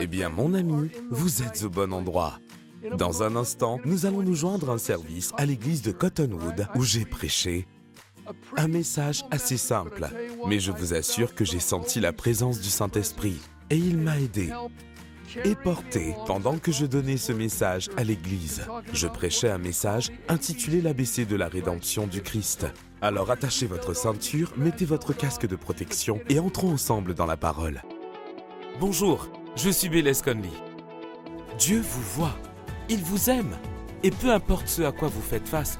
Eh bien, mon ami, vous êtes au bon endroit. Dans un instant, nous allons nous joindre à un service à l'église de Cottonwood où j'ai prêché un message assez simple. Mais je vous assure que j'ai senti la présence du Saint-Esprit et il m'a aidé et porté pendant que je donnais ce message à l'église. Je prêchais un message intitulé l'ABC de la rédemption du Christ. Alors attachez votre ceinture, mettez votre casque de protection et entrons ensemble dans la parole. Bonjour, je suis Conley. Dieu vous voit, il vous aime, et peu importe ce à quoi vous faites face,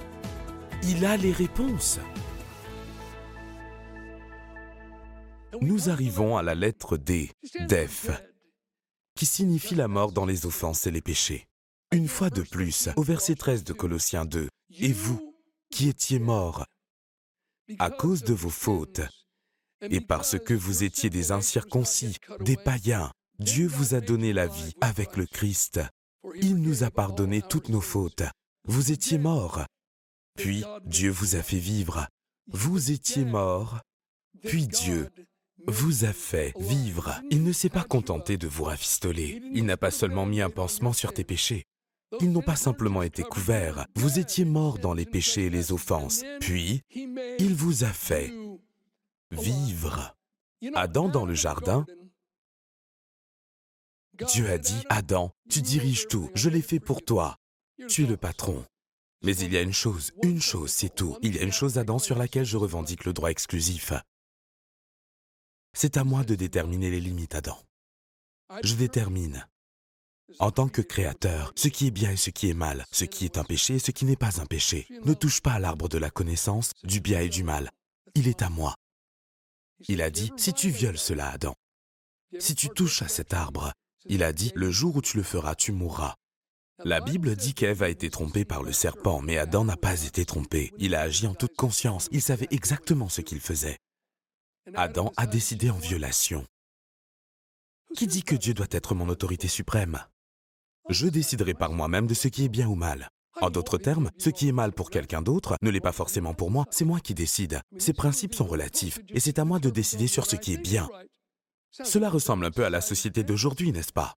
il a les réponses. Nous arrivons à la lettre D, DEF, qui signifie la mort dans les offenses et les péchés. Une fois de plus, au verset 13 de Colossiens 2, Et vous, qui étiez morts à cause de vos fautes, et parce que vous étiez des incirconcis, des païens, Dieu vous a donné la vie avec le Christ. Il nous a pardonné toutes nos fautes. Vous étiez morts. Puis Dieu vous a fait vivre. Vous étiez morts. Puis Dieu vous a fait vivre. Il ne s'est pas contenté de vous rafistoler. Il n'a pas seulement mis un pansement sur tes péchés. Ils n'ont pas simplement été couverts. Vous étiez morts dans les péchés et les offenses. Puis, il vous a fait vivre. Adam dans le jardin, Dieu a dit, Adam, tu diriges tout, je l'ai fait pour toi. Tu es le patron. Mais il y a une chose, une chose, c'est tout. Il y a une chose, Adam, sur laquelle je revendique le droit exclusif. C'est à moi de déterminer les limites, Adam. Je détermine, en tant que créateur, ce qui est bien et ce qui est mal, ce qui est un péché et ce qui n'est pas un péché. Ne touche pas à l'arbre de la connaissance, du bien et du mal. Il est à moi. Il a dit, si tu violes cela, Adam, si tu touches à cet arbre, il a dit, le jour où tu le feras, tu mourras. La Bible dit qu'Ève a été trompée par le serpent, mais Adam n'a pas été trompé. Il a agi en toute conscience, il savait exactement ce qu'il faisait. Adam a décidé en violation. Qui dit que Dieu doit être mon autorité suprême? Je déciderai par moi-même de ce qui est bien ou mal. En d'autres termes, ce qui est mal pour quelqu'un d'autre ne l'est pas forcément pour moi, c'est moi qui décide. Ces principes sont relatifs, et c'est à moi de décider sur ce qui est bien. Cela ressemble un peu à la société d'aujourd'hui, n'est-ce pas?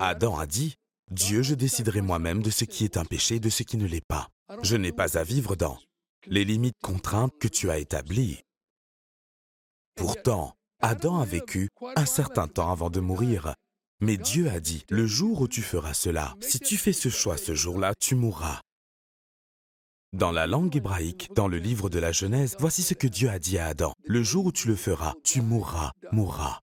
Adam a dit, Dieu, je déciderai moi-même de ce qui est un péché et de ce qui ne l'est pas. Je n'ai pas à vivre dans les limites contraintes que tu as établies. Pourtant, Adam a vécu un certain temps avant de mourir. Mais Dieu a dit, le jour où tu feras cela, si tu fais ce choix ce jour-là, tu mourras. Dans la langue hébraïque, dans le livre de la Genèse, voici ce que Dieu a dit à Adam. Le jour où tu le feras, tu mourras, mourras.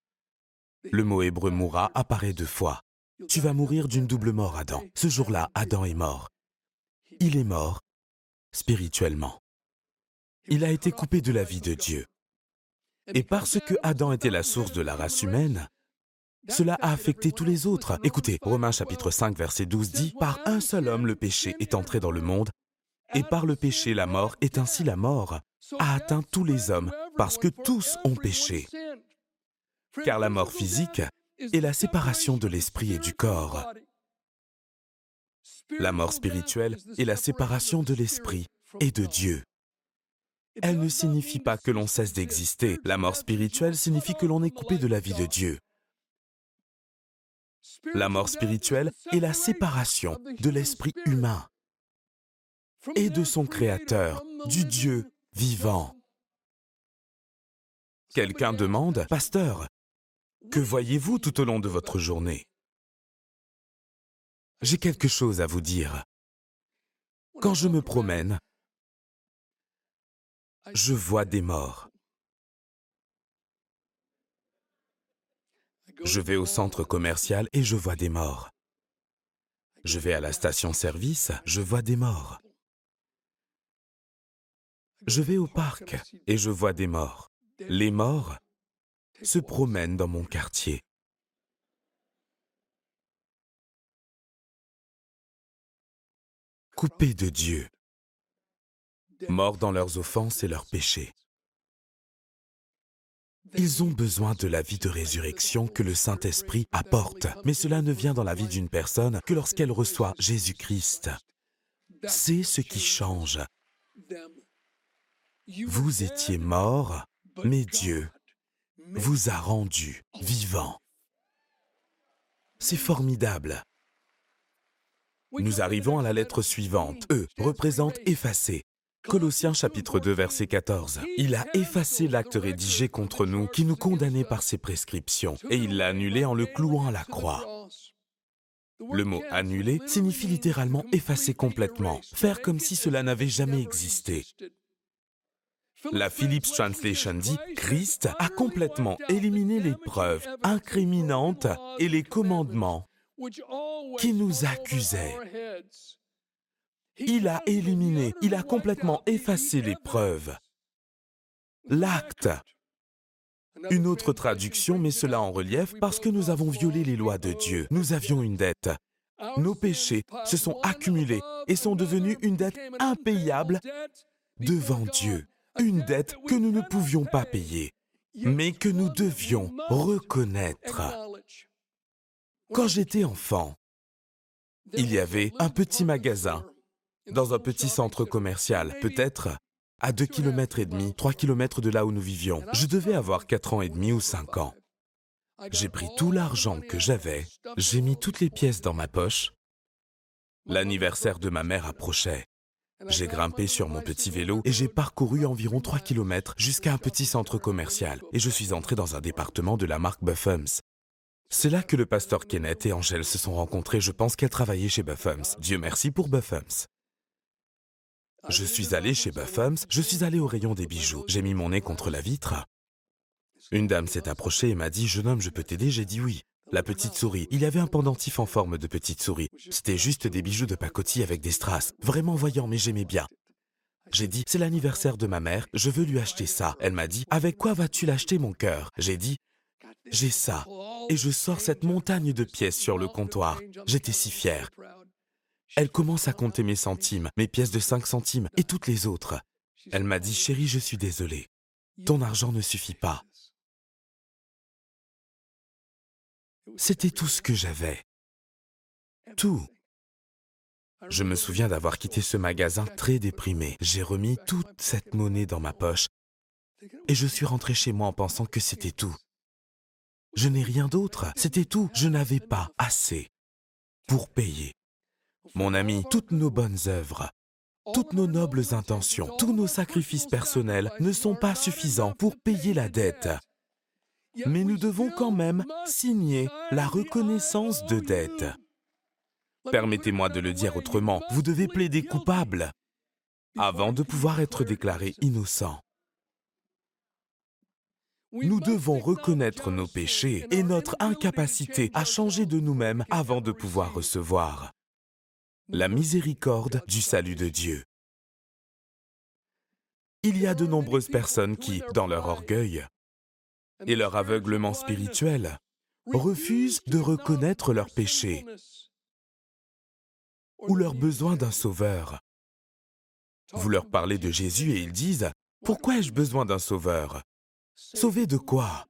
Le mot hébreu mourra apparaît deux fois. Tu vas mourir d'une double mort, Adam. Ce jour-là, Adam est mort. Il est mort spirituellement. Il a été coupé de la vie de Dieu. Et parce que Adam était la source de la race humaine, cela a affecté tous les autres. Écoutez, Romains chapitre 5 verset 12 dit, Par un seul homme le péché est entré dans le monde, et par le péché la mort, est ainsi la mort, a atteint tous les hommes, parce que tous ont péché. Car la mort physique est la séparation de l'esprit et du corps. La mort spirituelle est la séparation de l'esprit et de Dieu. Elle ne signifie pas que l'on cesse d'exister. La mort spirituelle signifie que l'on est coupé de la vie de Dieu. La mort spirituelle est la séparation de l'esprit humain et de son Créateur, du Dieu vivant. Quelqu'un demande, Pasteur, que voyez-vous tout au long de votre journée? J'ai quelque chose à vous dire. Quand je me promène, je vois des morts. Je vais au centre commercial et je vois des morts. Je vais à la station-service, je vois des morts. Je vais au parc et je vois des morts. Les morts se promènent dans mon quartier. Coupés de Dieu, morts dans leurs offenses et leurs péchés. Ils ont besoin de la vie de résurrection que le Saint-Esprit apporte, mais cela ne vient dans la vie d'une personne que lorsqu'elle reçoit Jésus-Christ. C'est ce qui change. Vous étiez morts, mais Dieu vous a rendu vivant. C'est formidable. Nous arrivons à la lettre suivante. E représente effacer. Colossiens chapitre 2 verset 14. Il a effacé l'acte rédigé contre nous qui nous condamnait par ses prescriptions et il l'a annulé en le clouant à la croix. Le mot annuler signifie littéralement effacer complètement, faire comme si cela n'avait jamais existé. La Phillips Translation dit Christ a complètement éliminé les preuves incriminantes et les commandements qui nous accusaient. Il a éliminé, il a complètement effacé les preuves. L'acte. Une autre traduction met cela en relief parce que nous avons violé les lois de Dieu. Nous avions une dette. Nos péchés se sont accumulés et sont devenus une dette impayable devant Dieu. Une dette que nous ne pouvions pas payer, mais que nous devions reconnaître. Quand j'étais enfant, il y avait un petit magasin dans un petit centre commercial, peut-être à 2 km et demi, 3 km de là où nous vivions. Je devais avoir 4 ans et demi ou 5 ans. J'ai pris tout l'argent que j'avais, j'ai mis toutes les pièces dans ma poche. L'anniversaire de ma mère approchait. J'ai grimpé sur mon petit vélo et j'ai parcouru environ 3 km jusqu'à un petit centre commercial et je suis entré dans un département de la marque Buffums. C'est là que le pasteur Kenneth et Angèle se sont rencontrés. Je pense qu'elle travaillait chez Buffums. Dieu merci pour Buffums. Je suis allé chez Buffums, je suis allé au rayon des bijoux. J'ai mis mon nez contre la vitre. Une dame s'est approchée et m'a dit Jeune homme, je peux t'aider J'ai dit oui. La petite souris. Il y avait un pendentif en forme de petite souris. C'était juste des bijoux de pacotille avec des strass. Vraiment voyant, mais j'aimais bien. J'ai dit C'est l'anniversaire de ma mère, je veux lui acheter ça. Elle m'a dit Avec quoi vas-tu l'acheter, mon cœur? J'ai dit J'ai ça. Et je sors cette montagne de pièces sur le comptoir. J'étais si fier. Elle commence à compter mes centimes, mes pièces de 5 centimes et toutes les autres. Elle m'a dit, chérie, je suis désolée. Ton argent ne suffit pas. C'était tout ce que j'avais. Tout. Je me souviens d'avoir quitté ce magasin très déprimé. J'ai remis toute cette monnaie dans ma poche et je suis rentré chez moi en pensant que c'était tout. Je n'ai rien d'autre, c'était tout. Je n'avais pas assez pour payer. Mon ami, toutes nos bonnes œuvres, toutes nos nobles intentions, tous nos sacrifices personnels ne sont pas suffisants pour payer la dette. Mais nous devons quand même signer la reconnaissance de dette. Permettez-moi de le dire autrement, vous devez plaider coupable avant de pouvoir être déclaré innocent. Nous devons reconnaître nos péchés et notre incapacité à changer de nous-mêmes avant de pouvoir recevoir la miséricorde du salut de Dieu. Il y a de nombreuses personnes qui, dans leur orgueil et leur aveuglement spirituel, refusent de reconnaître leurs péchés ou leur besoin d'un sauveur. Vous leur parlez de Jésus et ils disent, Pourquoi ai-je besoin d'un sauveur? Sauver de quoi?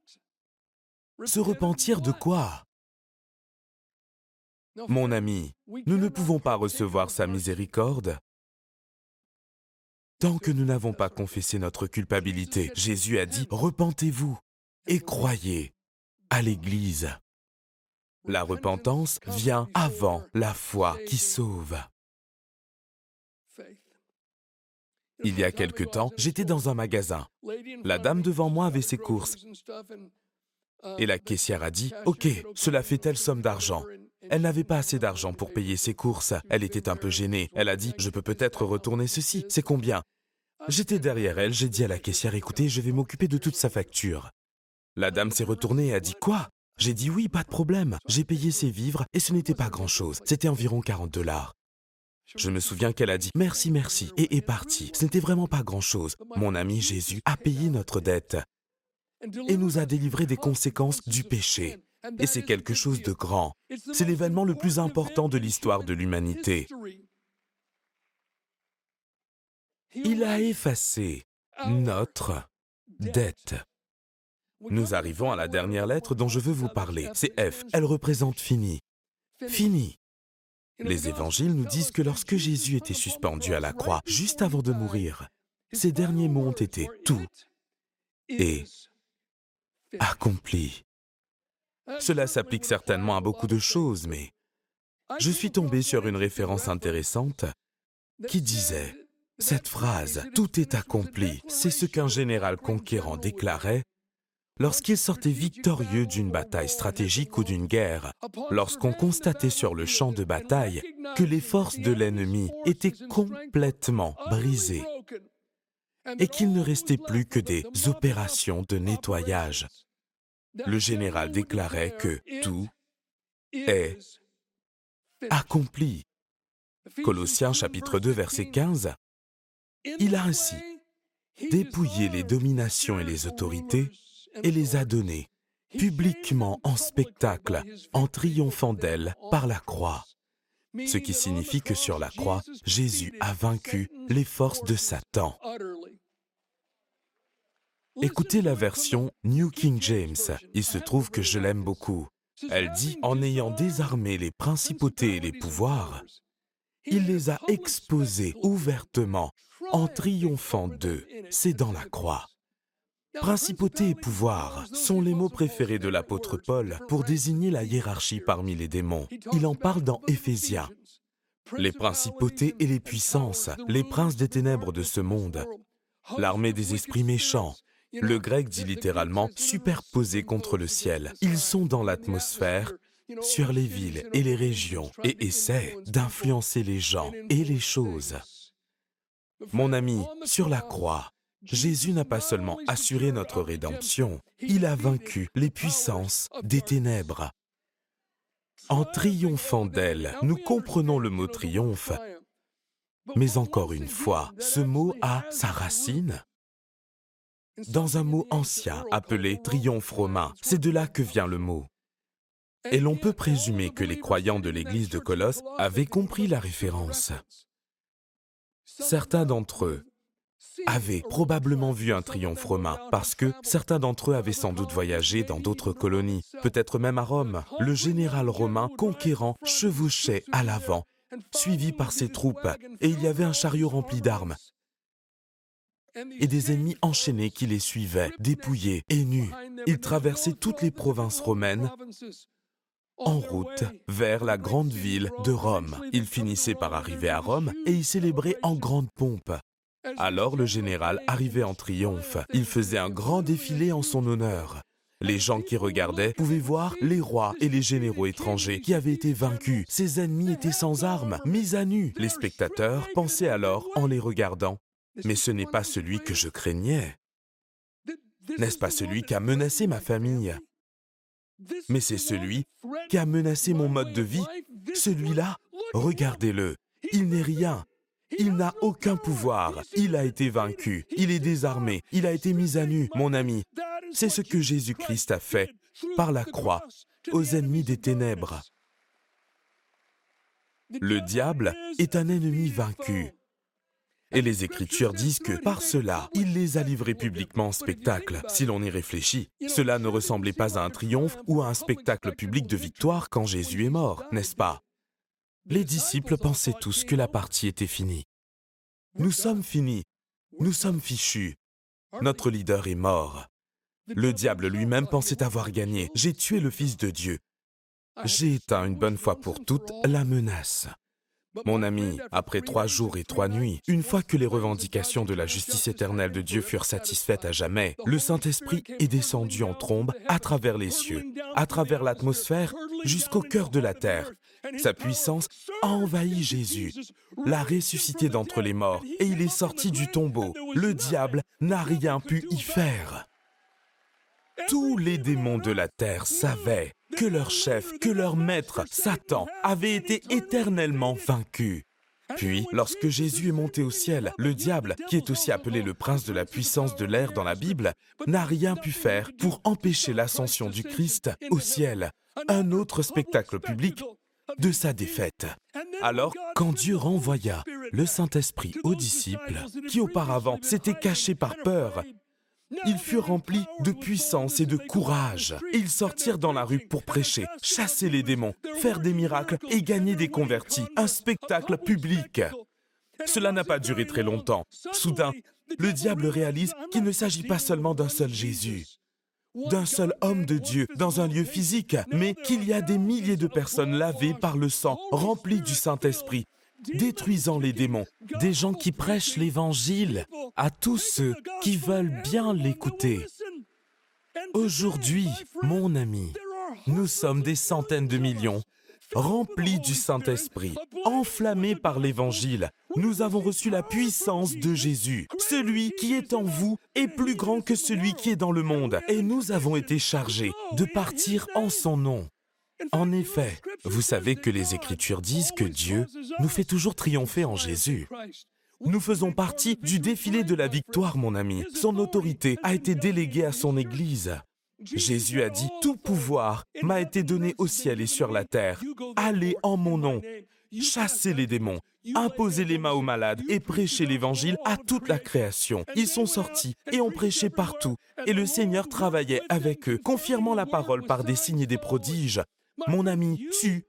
Se repentir de quoi? Mon ami, nous ne pouvons pas recevoir sa miséricorde tant que nous n'avons pas confessé notre culpabilité. Jésus a dit, repentez-vous et croyez à l'Église. La repentance vient avant la foi qui sauve. Il y a quelque temps, j'étais dans un magasin. La dame devant moi avait ses courses. Et la caissière a dit, OK, cela fait telle somme d'argent. Elle n'avait pas assez d'argent pour payer ses courses. Elle était un peu gênée. Elle a dit, je peux peut-être retourner ceci. C'est combien? J'étais derrière elle, j'ai dit à la caissière, écoutez, je vais m'occuper de toute sa facture. La dame s'est retournée et a dit, quoi? J'ai dit oui, pas de problème. J'ai payé ses vivres et ce n'était pas grand-chose. C'était environ 40 dollars. Je me souviens qu'elle a dit merci, merci et est partie. Ce n'était vraiment pas grand-chose. Mon ami Jésus a payé notre dette et nous a délivré des conséquences du péché. Et c'est quelque chose de grand. C'est l'événement le plus important de l'histoire de l'humanité. Il a effacé notre dette. Nous arrivons à la dernière lettre dont je veux vous parler. C'est F. Elle représente fini. Fini. Les évangiles nous disent que lorsque Jésus était suspendu à la croix, juste avant de mourir, ses derniers mots ont été tout et accompli. Cela s'applique certainement à beaucoup de choses, mais je suis tombé sur une référence intéressante qui disait, cette phrase, tout est accompli, c'est ce qu'un général conquérant déclarait lorsqu'il sortait victorieux d'une bataille stratégique ou d'une guerre, lorsqu'on constatait sur le champ de bataille que les forces de l'ennemi étaient complètement brisées et qu'il ne restait plus que des opérations de nettoyage. Le général déclarait que tout est accompli. Colossiens chapitre 2 verset 15. Il a ainsi dépouillé les dominations et les autorités et les a données publiquement en spectacle en triomphant d'elles par la croix. Ce qui signifie que sur la croix, Jésus a vaincu les forces de Satan. Écoutez la version New King James. Il se trouve que je l'aime beaucoup. Elle dit, en ayant désarmé les principautés et les pouvoirs, il les a exposés ouvertement en triomphant d'eux. C'est dans la croix. Principauté et pouvoir sont les mots préférés de l'apôtre Paul pour désigner la hiérarchie parmi les démons. Il en parle dans Éphésiens. Les principautés et les puissances, les princes des ténèbres de ce monde, l'armée des esprits méchants. Le grec dit littéralement superposés contre le ciel. Ils sont dans l'atmosphère, sur les villes et les régions, et essaient d'influencer les gens et les choses. Mon ami, sur la croix, Jésus n'a pas seulement assuré notre rédemption, il a vaincu les puissances des ténèbres. En triomphant d'elles, nous comprenons le mot triomphe, mais encore une fois, ce mot a sa racine dans un mot ancien appelé triomphe romain. C'est de là que vient le mot. Et l'on peut présumer que les croyants de l'église de Colosse avaient compris la référence. Certains d'entre eux avaient probablement vu un triomphe romain, parce que certains d'entre eux avaient sans doute voyagé dans d'autres colonies, peut-être même à Rome. Le général romain conquérant chevauchait à l'avant, suivi par ses troupes, et il y avait un chariot rempli d'armes, et des ennemis enchaînés qui les suivaient, dépouillés et nus. Ils traversaient toutes les provinces romaines en route vers la grande ville de Rome. Ils finissaient par arriver à Rome et y célébraient en grande pompe. Alors le général arrivait en triomphe. Il faisait un grand défilé en son honneur. Les gens qui regardaient pouvaient voir les rois et les généraux étrangers qui avaient été vaincus. Ses ennemis étaient sans armes, mis à nu. Les spectateurs pensaient alors, en les regardant, mais ce n'est pas celui que je craignais. N'est-ce pas celui qui a menacé ma famille? Mais c'est celui qui a menacé mon mode de vie. Celui-là, regardez-le, il n'est rien, il n'a aucun pouvoir. Il a été vaincu. Il est désarmé. Il a été mis à nu, mon ami. C'est ce que Jésus-Christ a fait par la croix aux ennemis des ténèbres. Le diable est un ennemi vaincu. Et les Écritures disent que par cela, il les a livrés publiquement en spectacle. Si l'on y réfléchit, cela ne ressemblait pas à un triomphe ou à un spectacle public de victoire quand Jésus est mort, n'est-ce pas? Les disciples pensaient tous que la partie était finie. Nous sommes finis. Nous sommes fichus. Notre leader est mort. Le diable lui-même pensait avoir gagné. J'ai tué le Fils de Dieu. J'ai éteint une bonne fois pour toutes la menace. Mon ami, après trois jours et trois nuits, une fois que les revendications de la justice éternelle de Dieu furent satisfaites à jamais, le Saint-Esprit est descendu en trombe à travers les cieux, à travers l'atmosphère, jusqu'au cœur de la terre. Sa puissance a envahi Jésus, l'a ressuscité d'entre les morts, et il est sorti du tombeau. Le diable n'a rien pu y faire. Tous les démons de la terre savaient que leur chef, que leur maître, Satan, avait été éternellement vaincu. Puis, lorsque Jésus est monté au ciel, le diable, qui est aussi appelé le prince de la puissance de l'air dans la Bible, n'a rien pu faire pour empêcher l'ascension du Christ au ciel. Un autre spectacle public de sa défaite. Alors, quand Dieu renvoya le Saint-Esprit aux disciples, qui auparavant s'étaient cachés par peur, ils furent remplis de puissance et de courage. Ils sortirent dans la rue pour prêcher, chasser les démons, faire des miracles et gagner des convertis. Un spectacle public. Cela n'a pas duré très longtemps. Soudain, le diable réalise qu'il ne s'agit pas seulement d'un seul Jésus. D'un seul homme de Dieu dans un lieu physique, mais qu'il y a des milliers de personnes lavées par le sang, remplies du Saint-Esprit, détruisant les démons, des gens qui prêchent l'Évangile à tous ceux qui veulent bien l'écouter. Aujourd'hui, mon ami, nous sommes des centaines de millions, remplis du Saint-Esprit, enflammés par l'Évangile. Nous avons reçu la puissance de Jésus. Celui qui est en vous est plus grand que celui qui est dans le monde. Et nous avons été chargés de partir en son nom. En effet, vous savez que les Écritures disent que Dieu nous fait toujours triompher en Jésus. Nous faisons partie du défilé de la victoire, mon ami. Son autorité a été déléguée à son Église. Jésus a dit, Tout pouvoir m'a été donné au ciel et sur la terre. Allez en mon nom, chassez les démons, imposez les mains aux malades et prêchez l'Évangile à toute la création. Ils sont sortis et ont prêché partout, et le Seigneur travaillait avec eux, confirmant la parole par des signes et des prodiges. Mon ami, tu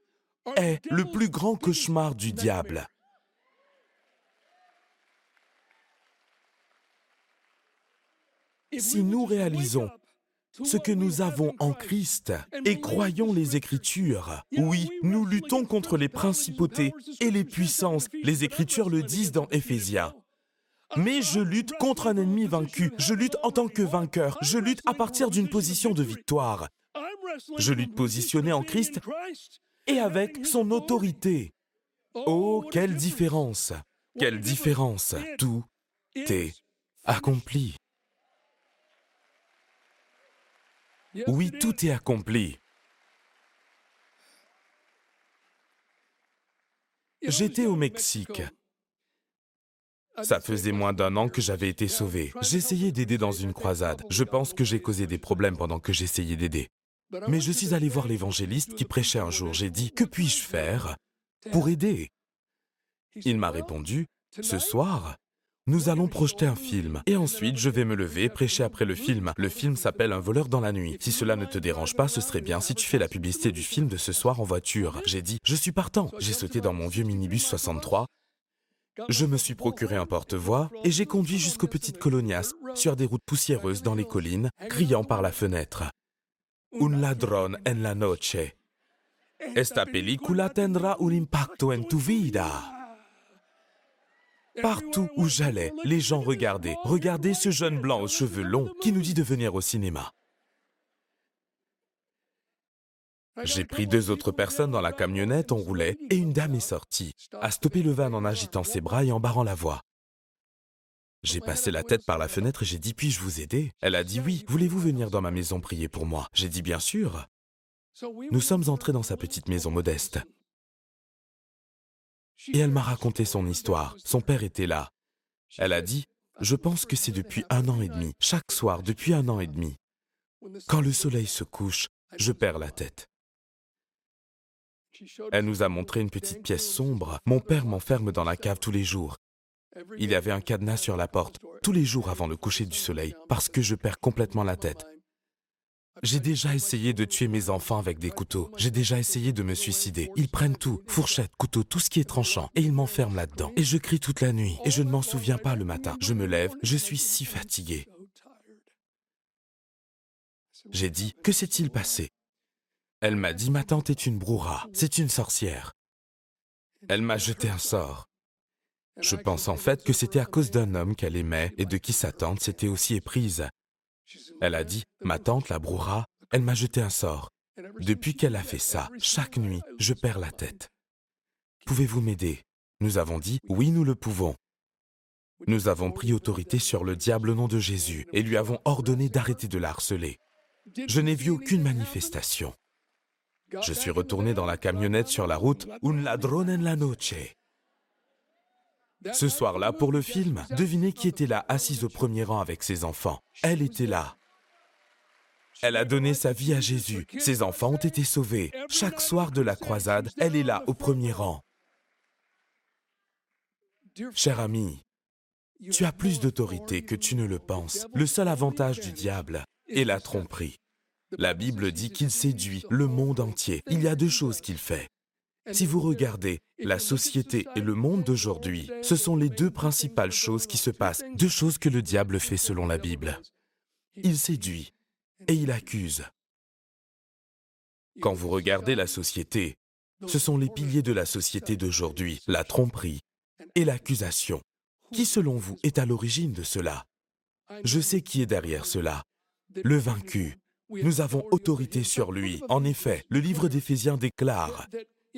es le plus grand cauchemar du diable. Si nous réalisons ce que nous avons en Christ et croyons les Écritures. Oui, nous luttons contre les principautés et les puissances. Les Écritures le disent dans Éphésiens. Mais je lutte contre un ennemi vaincu. Je lutte en tant que vainqueur. Je lutte à partir d'une position de victoire. Je lutte positionné en Christ et avec son autorité. Oh, quelle différence Quelle différence Tout est accompli. Oui, tout est accompli. J'étais au Mexique. Ça faisait moins d'un an que j'avais été sauvé. J'essayais d'aider dans une croisade. Je pense que j'ai causé des problèmes pendant que j'essayais d'aider. Mais je suis allé voir l'évangéliste qui prêchait un jour. J'ai dit, que puis-je faire pour aider? Il m'a répondu, ce soir, nous allons projeter un film. Et ensuite, je vais me lever et prêcher après le film. Le film s'appelle Un voleur dans la nuit. Si cela ne te dérange pas, ce serait bien si tu fais la publicité du film de ce soir en voiture. J'ai dit, je suis partant. J'ai sauté dans mon vieux minibus 63. Je me suis procuré un porte-voix et j'ai conduit jusqu'aux petites colonias, sur des routes poussiéreuses dans les collines, criant par la fenêtre. Un ladrón en la noche. Esta película tendrá un impacto en tu vida. Partout où j'allais, les gens regardaient. Regardez ce jeune blanc aux cheveux longs qui nous dit de venir au cinéma. J'ai pris deux autres personnes dans la camionnette, on roulait, et une dame est sortie, a stoppé le van en agitant ses bras et en barrant la voie. J'ai passé la tête par la fenêtre et j'ai dit Puis-je vous aider? Elle a dit Oui, voulez-vous venir dans ma maison prier pour moi? J'ai dit Bien sûr. Nous sommes entrés dans sa petite maison modeste. Et elle m'a raconté son histoire. Son père était là. Elle a dit, je pense que c'est depuis un an et demi, chaque soir depuis un an et demi. Quand le soleil se couche, je perds la tête. Elle nous a montré une petite pièce sombre. Mon père m'enferme dans la cave tous les jours. Il y avait un cadenas sur la porte, tous les jours avant le coucher du soleil, parce que je perds complètement la tête. J'ai déjà essayé de tuer mes enfants avec des couteaux. J'ai déjà essayé de me suicider. Ils prennent tout, fourchette, couteau, tout ce qui est tranchant, et ils m'enferment là-dedans. Et je crie toute la nuit, et je ne m'en souviens pas le matin. Je me lève, je suis si fatigué. J'ai dit, que s'est-il passé? Elle m'a dit, ma tante est une brouhaha, c'est une sorcière. Elle m'a jeté un sort. Je pense en fait que c'était à cause d'un homme qu'elle aimait et de qui sa tante s'était aussi éprise. Elle a dit, ma tante, la brouhara, elle m'a jeté un sort. Depuis qu'elle a fait ça, chaque nuit, je perds la tête. Pouvez-vous m'aider? Nous avons dit, oui, nous le pouvons. Nous avons pris autorité sur le diable au nom de Jésus et lui avons ordonné d'arrêter de la harceler. Je n'ai vu aucune manifestation. Je suis retourné dans la camionnette sur la route Un ladrón en la noche. Ce soir-là, pour le film, devinez qui était là, assise au premier rang avec ses enfants. Elle était là. Elle a donné sa vie à Jésus. Ses enfants ont été sauvés. Chaque soir de la croisade, elle est là, au premier rang. Cher ami, tu as plus d'autorité que tu ne le penses. Le seul avantage du diable est la tromperie. La Bible dit qu'il séduit le monde entier. Il y a deux choses qu'il fait. Si vous regardez la société et le monde d'aujourd'hui, ce sont les deux principales choses qui se passent, deux choses que le diable fait selon la Bible. Il séduit et il accuse. Quand vous regardez la société, ce sont les piliers de la société d'aujourd'hui, la tromperie et l'accusation. Qui, selon vous, est à l'origine de cela? Je sais qui est derrière cela. Le vaincu. Nous avons autorité sur lui. En effet, le livre d'Éphésiens déclare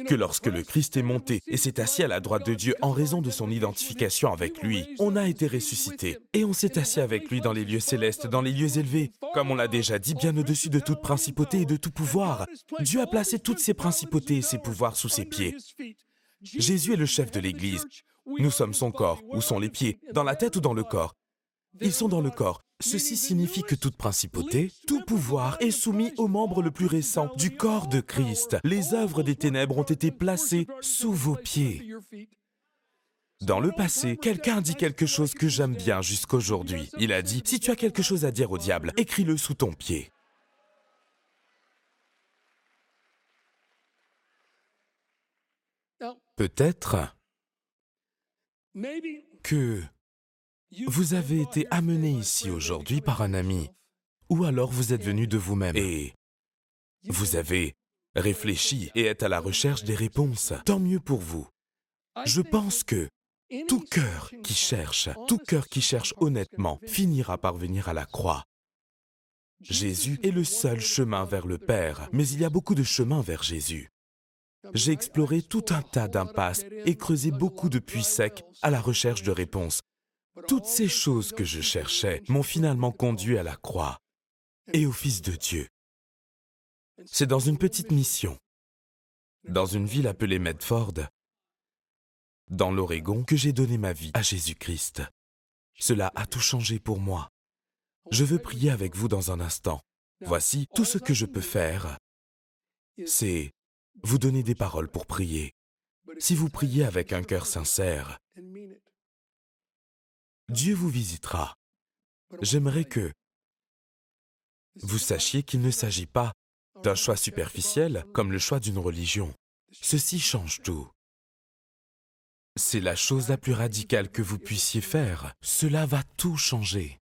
que lorsque le Christ est monté et s'est assis à la droite de Dieu en raison de son identification avec lui, on a été ressuscité et on s'est assis avec lui dans les lieux célestes, dans les lieux élevés, comme on l'a déjà dit, bien au-dessus de toute principauté et de tout pouvoir. Dieu a placé toutes ses principautés et ses pouvoirs sous ses pieds. Jésus est le chef de l'Église. Nous sommes son corps. Où sont les pieds Dans la tête ou dans le corps Ils sont dans le corps. Ceci signifie que toute principauté, tout pouvoir est soumis au membre le plus récent du corps de Christ. Les œuvres des ténèbres ont été placées sous vos pieds. Dans le passé, quelqu'un dit quelque chose que j'aime bien jusqu'aujourd'hui. Il a dit, si tu as quelque chose à dire au diable, écris-le sous ton pied. Peut-être que vous avez été amené ici aujourd'hui par un ami, ou alors vous êtes venu de vous-même et vous avez réfléchi et êtes à la recherche des réponses. Tant mieux pour vous. Je pense que tout cœur qui cherche, tout cœur qui cherche honnêtement, finira par venir à la croix. Jésus est le seul chemin vers le Père, mais il y a beaucoup de chemins vers Jésus. J'ai exploré tout un tas d'impasses et creusé beaucoup de puits secs à la recherche de réponses. Toutes ces choses que je cherchais m'ont finalement conduit à la croix et au Fils de Dieu. C'est dans une petite mission, dans une ville appelée Medford, dans l'Oregon, que j'ai donné ma vie à Jésus-Christ. Cela a tout changé pour moi. Je veux prier avec vous dans un instant. Voici tout ce que je peux faire. C'est vous donner des paroles pour prier. Si vous priez avec un cœur sincère, Dieu vous visitera. J'aimerais que vous sachiez qu'il ne s'agit pas d'un choix superficiel comme le choix d'une religion. Ceci change tout. C'est la chose la plus radicale que vous puissiez faire. Cela va tout changer.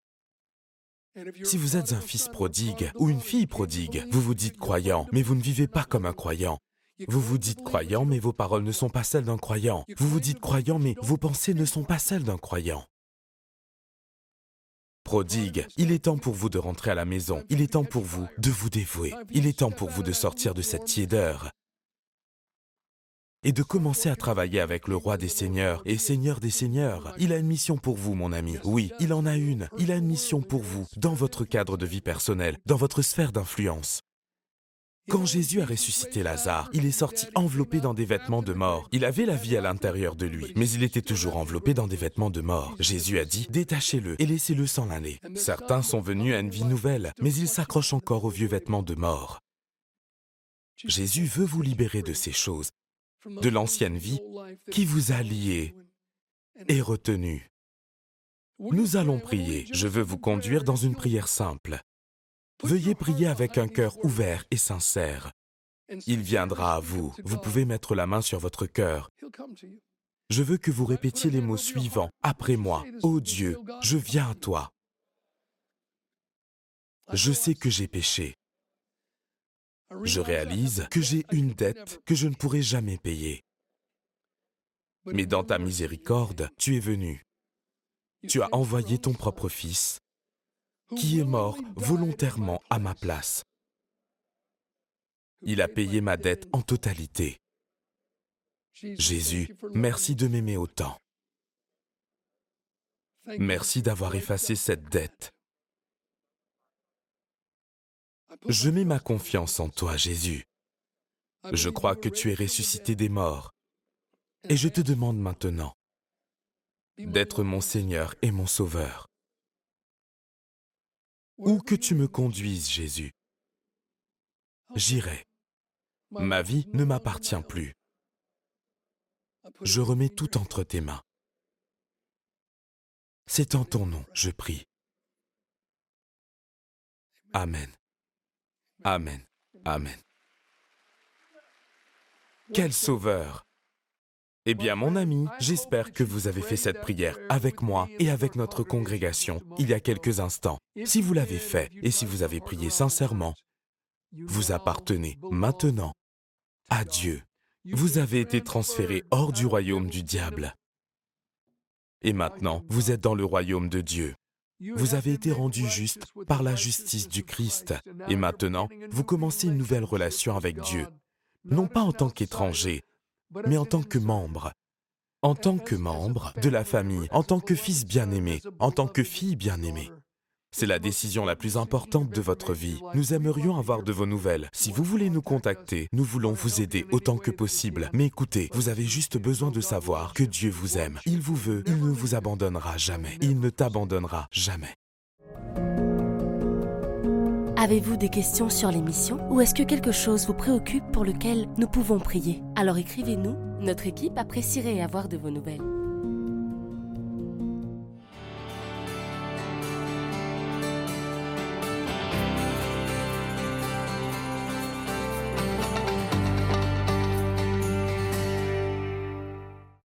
Si vous êtes un fils prodigue ou une fille prodigue, vous vous dites croyant, mais vous ne vivez pas comme un croyant. Vous vous dites croyant, mais vos paroles ne sont pas celles d'un croyant. Vous vous dites croyant, mais vos pensées ne sont pas celles d'un croyant. Prodigue, il est temps pour vous de rentrer à la maison. Il est temps pour vous de vous dévouer. Il est temps pour vous de sortir de cette tiédeur et de commencer à travailler avec le roi des seigneurs et seigneur des seigneurs. Il a une mission pour vous, mon ami. Oui, il en a une. Il a une mission pour vous, dans votre cadre de vie personnelle, dans votre sphère d'influence. Quand Jésus a ressuscité Lazare, il est sorti enveloppé dans des vêtements de mort. Il avait la vie à l'intérieur de lui, mais il était toujours enveloppé dans des vêtements de mort. Jésus a dit, détachez-le et laissez-le sans l'année. Certains sont venus à une vie nouvelle, mais ils s'accrochent encore aux vieux vêtements de mort. Jésus veut vous libérer de ces choses, de l'ancienne vie qui vous a lié et retenu. Nous allons prier. Je veux vous conduire dans une prière simple. Veuillez prier avec un cœur ouvert et sincère. Il viendra à vous. Vous pouvez mettre la main sur votre cœur. Je veux que vous répétiez les mots suivants après moi. Ô Dieu, je viens à toi. Je sais que j'ai péché. Je réalise que j'ai une dette que je ne pourrai jamais payer. Mais dans ta miséricorde, tu es venu. Tu as envoyé ton propre Fils qui est mort volontairement à ma place. Il a payé ma dette en totalité. Jésus, merci de m'aimer autant. Merci d'avoir effacé cette dette. Je mets ma confiance en toi, Jésus. Je crois que tu es ressuscité des morts. Et je te demande maintenant d'être mon Seigneur et mon Sauveur. Où que tu me conduises, Jésus, j'irai. Ma vie ne m'appartient plus. Je remets tout entre tes mains. C'est en ton nom, je prie. Amen. Amen. Amen. Quel sauveur Eh bien, mon ami, j'espère que vous avez fait cette prière avec moi et avec notre congrégation il y a quelques instants. Si vous l'avez fait et si vous avez prié sincèrement, vous appartenez maintenant à Dieu. Vous avez été transféré hors du royaume du diable. Et maintenant, vous êtes dans le royaume de Dieu. Vous avez été rendu juste par la justice du Christ. Et maintenant, vous commencez une nouvelle relation avec Dieu. Non pas en tant qu'étranger, mais en tant que membre. En tant que membre de la famille, en tant que fils bien-aimé, en tant que fille bien-aimée. C'est la décision la plus importante de votre vie. Nous aimerions avoir de vos nouvelles. Si vous voulez nous contacter, nous voulons vous aider autant que possible. Mais écoutez, vous avez juste besoin de savoir que Dieu vous aime. Il vous veut, il ne vous abandonnera jamais. Il ne t'abandonnera jamais. Avez-vous des questions sur l'émission ou est-ce que quelque chose vous préoccupe pour lequel nous pouvons prier? Alors écrivez-nous, notre équipe apprécierait avoir de vos nouvelles.